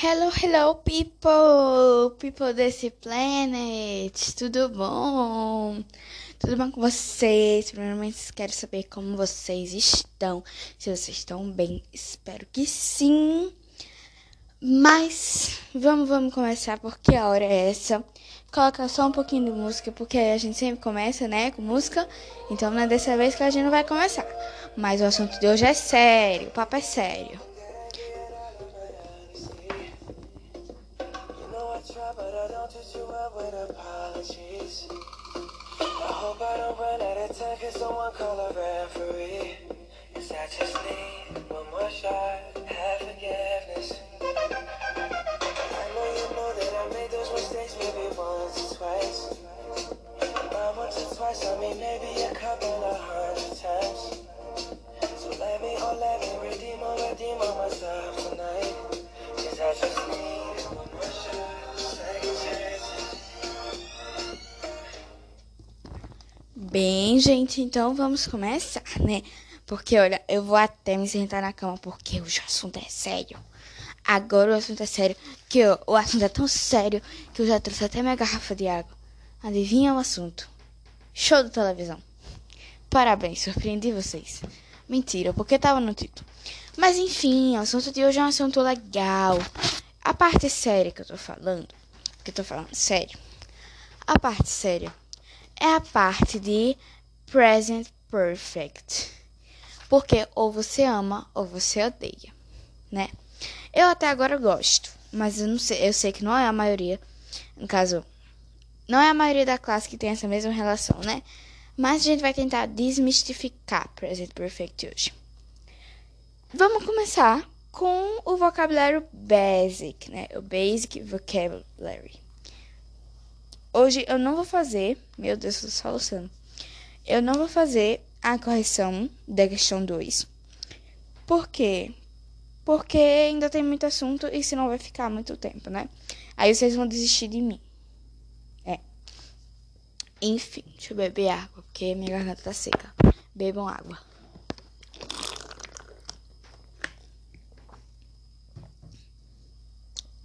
Hello, hello, people! People desse planet! Tudo bom? Tudo bom com vocês? Primeiramente, quero saber como vocês estão. Se vocês estão bem, espero que sim. Mas vamos, vamos começar porque a hora é essa. Coloca só um pouquinho de música, porque a gente sempre começa, né, com música. Então não é dessa vez que a gente não vai começar. Mas o assunto de hoje é sério, o papo é sério. Can someone call a referee? Cause I just need one more shot, have forgiveness. I know you know that I made those mistakes maybe once or twice. Not once or twice, I mean maybe a couple of hundred times. So let me, oh let me redeem or redeem on myself Bem, gente, então vamos começar, né? Porque, olha, eu vou até me sentar na cama porque o assunto é sério. Agora o assunto é sério, que eu, o assunto é tão sério que eu já trouxe até minha garrafa de água. Adivinha o assunto? Show de televisão. Parabéns, surpreendi vocês. Mentira, porque tava no título. Mas enfim, o assunto de hoje é um assunto legal. A parte séria que eu tô falando, que eu tô falando sério. A parte séria é a parte de present perfect. Porque ou você ama ou você odeia, né? Eu até agora gosto, mas eu não sei, eu sei que não é a maioria, no caso, não é a maioria da classe que tem essa mesma relação, né? Mas a gente vai tentar desmistificar present perfect hoje. Vamos começar com o vocabulário basic, né? O basic vocabulary. Hoje eu não vou fazer, meu Deus, eu tô soluçando. Eu não vou fazer a correção da questão 2. Por quê? Porque ainda tem muito assunto e senão vai ficar muito tempo, né? Aí vocês vão desistir de mim. É. Enfim, deixa eu beber água, porque minha garganta tá seca. Bebam água.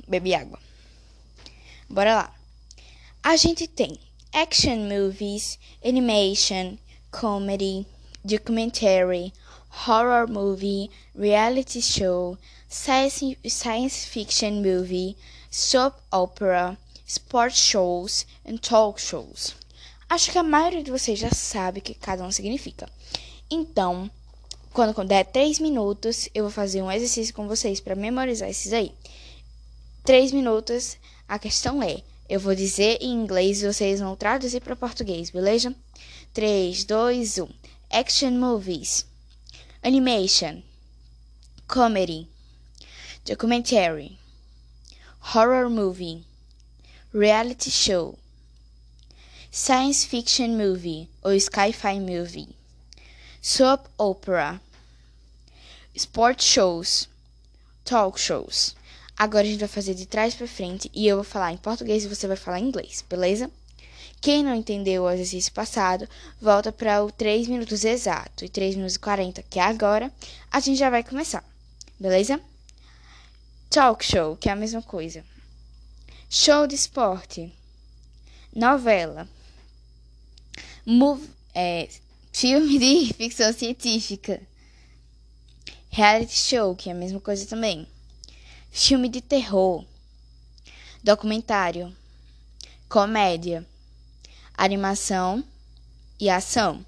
Bebi água. Bora lá. A gente tem action movies, animation, comedy, documentary, horror movie, reality show, science, science fiction movie, soap opera, sport shows e talk shows. Acho que a maioria de vocês já sabe o que cada um significa. Então, quando der 3 minutos, eu vou fazer um exercício com vocês para memorizar esses aí. 3 minutos, a questão é eu vou dizer em inglês e vocês vão traduzir para português, beleza? 3, 2, 1. Action movies. Animation. Comedy. Documentary. Horror movie. Reality show. Science fiction movie ou sci-fi movie. Soap opera. Sport shows. Talk shows. Agora a gente vai fazer de trás para frente e eu vou falar em português e você vai falar em inglês, beleza? Quem não entendeu o exercício passado, volta para o 3 minutos exato e 3 minutos e 40, que é agora, a gente já vai começar, beleza? Talk show, que é a mesma coisa. Show de esporte. Novela. Move, é, filme de ficção científica. Reality show, que é a mesma coisa também filme de terror, documentário, comédia, animação e ação.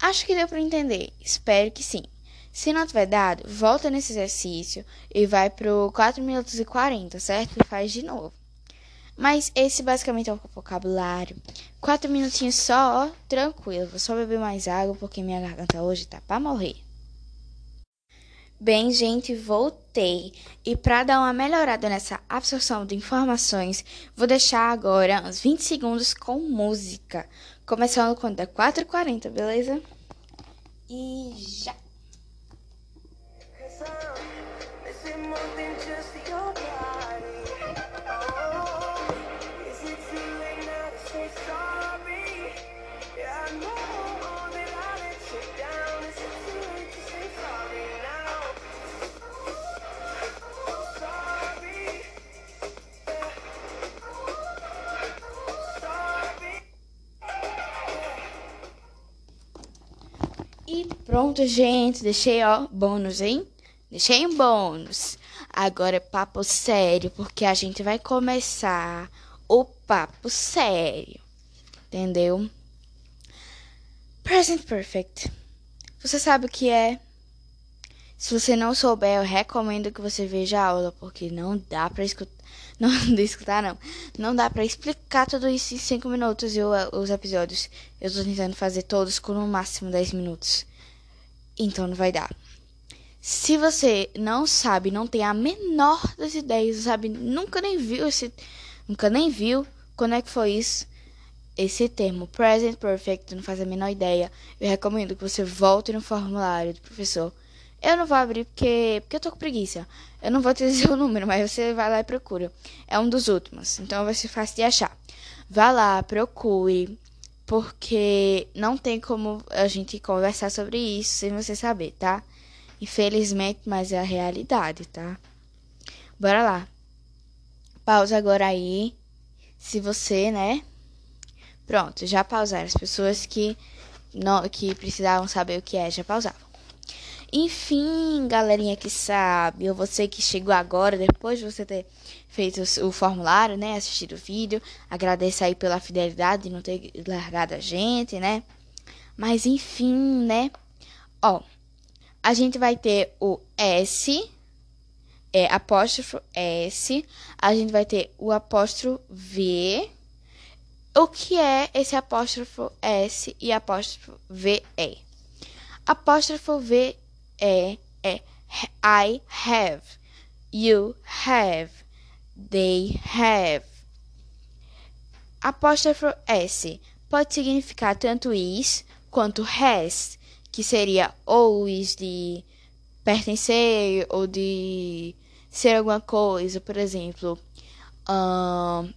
Acho que deu para entender. Espero que sim. Se não tiver dado, volta nesse exercício e vai pro 4 minutos e 40, certo? E faz de novo. Mas esse basicamente é o vocabulário. Quatro minutinhos só, ó, tranquilo. Vou só beber mais água porque minha garganta hoje tá para morrer. Bem, gente, voltei. E para dar uma melhorada nessa absorção de informações, vou deixar agora uns 20 segundos com música. Começando quando é 4h40, beleza? E já! E pronto, gente. Deixei, ó, bônus, hein? Deixei um bônus. Agora é papo sério, porque a gente vai começar o papo sério. Entendeu? Present Perfect. Você sabe o que é? Se você não souber, eu recomendo que você veja a aula, porque não dá pra escutar. Não, não escutar, não. Não dá pra explicar tudo isso em 5 minutos e os episódios. Eu tô tentando fazer todos com no máximo 10 minutos. Então não vai dar. Se você não sabe, não tem a menor das ideias, sabe, nunca nem viu esse. Nunca nem viu quando é que foi isso. Esse termo, present perfect, não faz a menor ideia. Eu recomendo que você volte no formulário do professor eu não vou abrir porque, porque eu tô com preguiça. Eu não vou te dizer o número, mas você vai lá e procura. É um dos últimos, então vai ser fácil de achar. Vá lá, procure, porque não tem como a gente conversar sobre isso sem você saber, tá? Infelizmente, mas é a realidade, tá? Bora lá. Pausa agora aí. Se você, né? Pronto, já pausaram. As pessoas que não que precisavam saber o que é, já pausavam. Enfim, galerinha que sabe, ou você que chegou agora, depois de você ter feito o formulário, né, assistido o vídeo, agradeço aí pela fidelidade de não ter largado a gente, né? Mas enfim, né? Ó, a gente vai ter o S, é, apóstrofo S, a gente vai ter o apóstrofo V. O que é esse apóstrofo S e apóstrofo VE? Apóstrofo V é, é I have, you have, they have. Apóstrofo S. Pode significar tanto is quanto has, que seria ou is de pertencer ou de ser alguma coisa, por exemplo, um,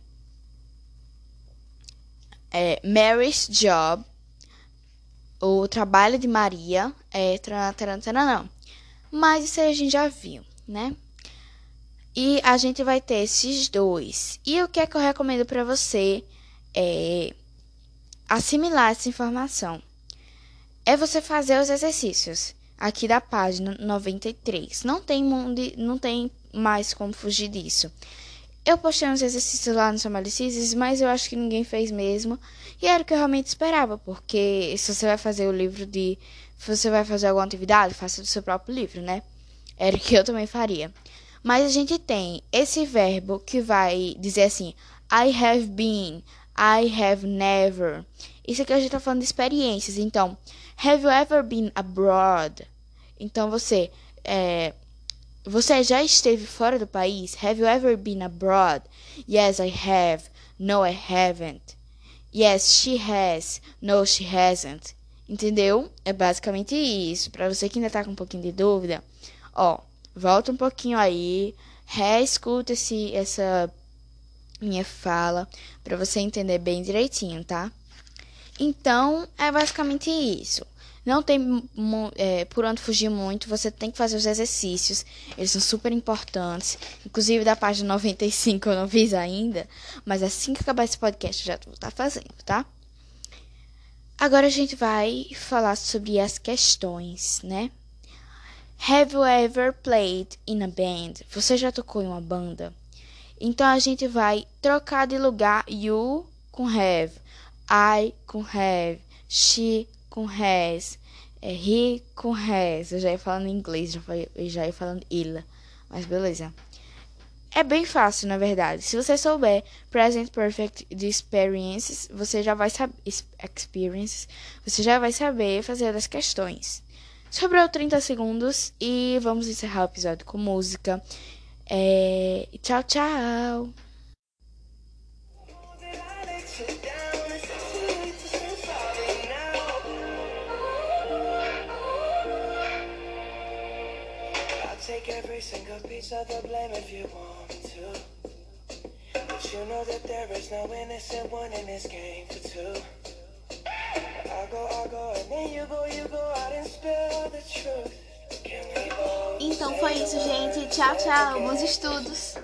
é, Mary's job o trabalho de Maria é não. Mas isso a gente já viu, né? E a gente vai ter esses dois. E o que é que eu recomendo para você é assimilar essa informação? É você fazer os exercícios aqui da página 93. Não tem, não tem mais como fugir disso. Eu postei uns exercícios lá no Somalicisses, mas eu acho que ninguém fez mesmo. E era o que eu realmente esperava, porque se você vai fazer o livro de. Se você vai fazer alguma atividade, faça do seu próprio livro, né? Era o que eu também faria. Mas a gente tem esse verbo que vai dizer assim: I have been, I have never. Isso aqui a gente tá falando de experiências. Então, have you ever been abroad? Então você. É, você já esteve fora do país? Have you ever been abroad? Yes, I have. No, I haven't. Yes, she has. No, she hasn't. Entendeu? É basicamente isso. Para você que ainda tá com um pouquinho de dúvida, ó, volta um pouquinho aí, reescuta esse, essa minha fala para você entender bem direitinho, tá? Então, é basicamente isso. Não tem é, por onde fugir muito, você tem que fazer os exercícios, eles são super importantes. Inclusive, da página 95 eu não fiz ainda, mas assim que acabar esse podcast eu já vou estar fazendo, tá? Agora a gente vai falar sobre as questões, né? Have you ever played in a band? Você já tocou em uma banda? Então a gente vai trocar de lugar you com have, I com have, she com has, é he com has. Eu já ia falando em inglês, já, foi, já ia falando ila, mas beleza. É bem fácil, na verdade. Se você souber present perfect de experiences, você já vai saber experiences, você já vai saber fazer as questões. Sobrou 30 segundos e vamos encerrar o episódio com música. É... Tchau, tchau. Take every single piece of the blame if you want me to. But you know that there is no innocent one in this game for two. I go, I go, and then you go, you go out and spill the truth. Então foi isso, gente. Tchau, tchau. Bons estudos.